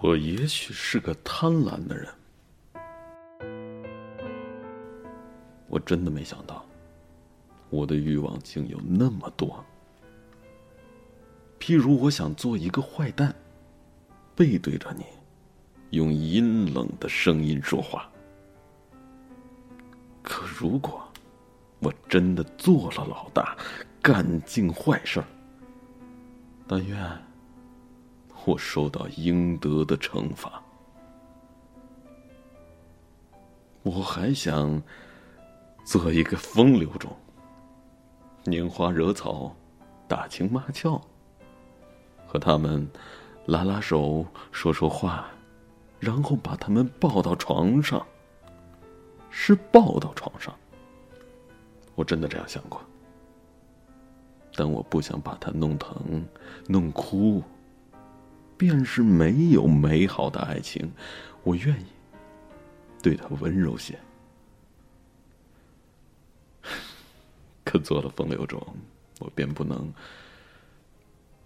我也许是个贪婪的人，我真的没想到，我的欲望竟有那么多。譬如，我想做一个坏蛋，背对着你，用阴冷的声音说话。可如果我真的做了老大，干尽坏事儿，但愿。我受到应得的惩罚。我还想做一个风流种，拈花惹草，打情骂俏，和他们拉拉手，说说话，然后把他们抱到床上。是抱到床上，我真的这样想过，但我不想把他弄疼，弄哭。便是没有美好的爱情，我愿意对他温柔些。可做了风流种，我便不能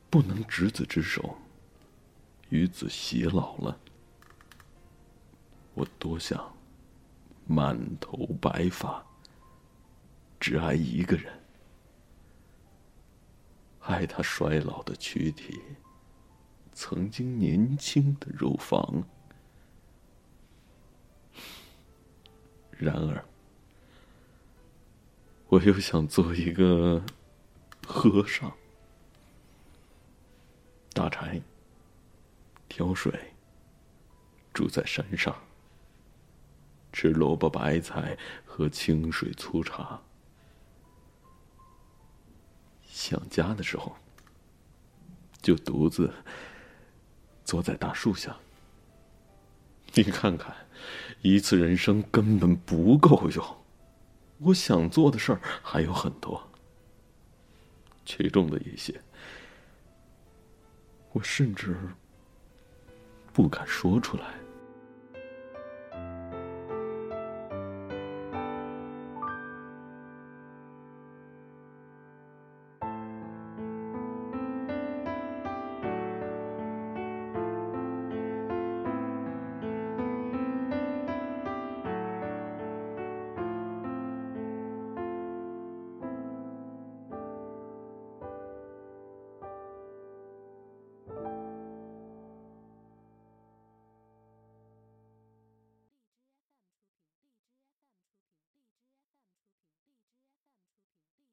不能执子之手，与子偕老了。我多想满头白发，只爱一个人，爱他衰老的躯体。曾经年轻的乳房，然而，我又想做一个和尚，打柴、挑水，住在山上，吃萝卜白菜，喝清水粗茶，想家的时候，就独自。坐在大树下，你看看，一次人生根本不够用。我想做的事儿还有很多，其中的一些，我甚至不敢说出来。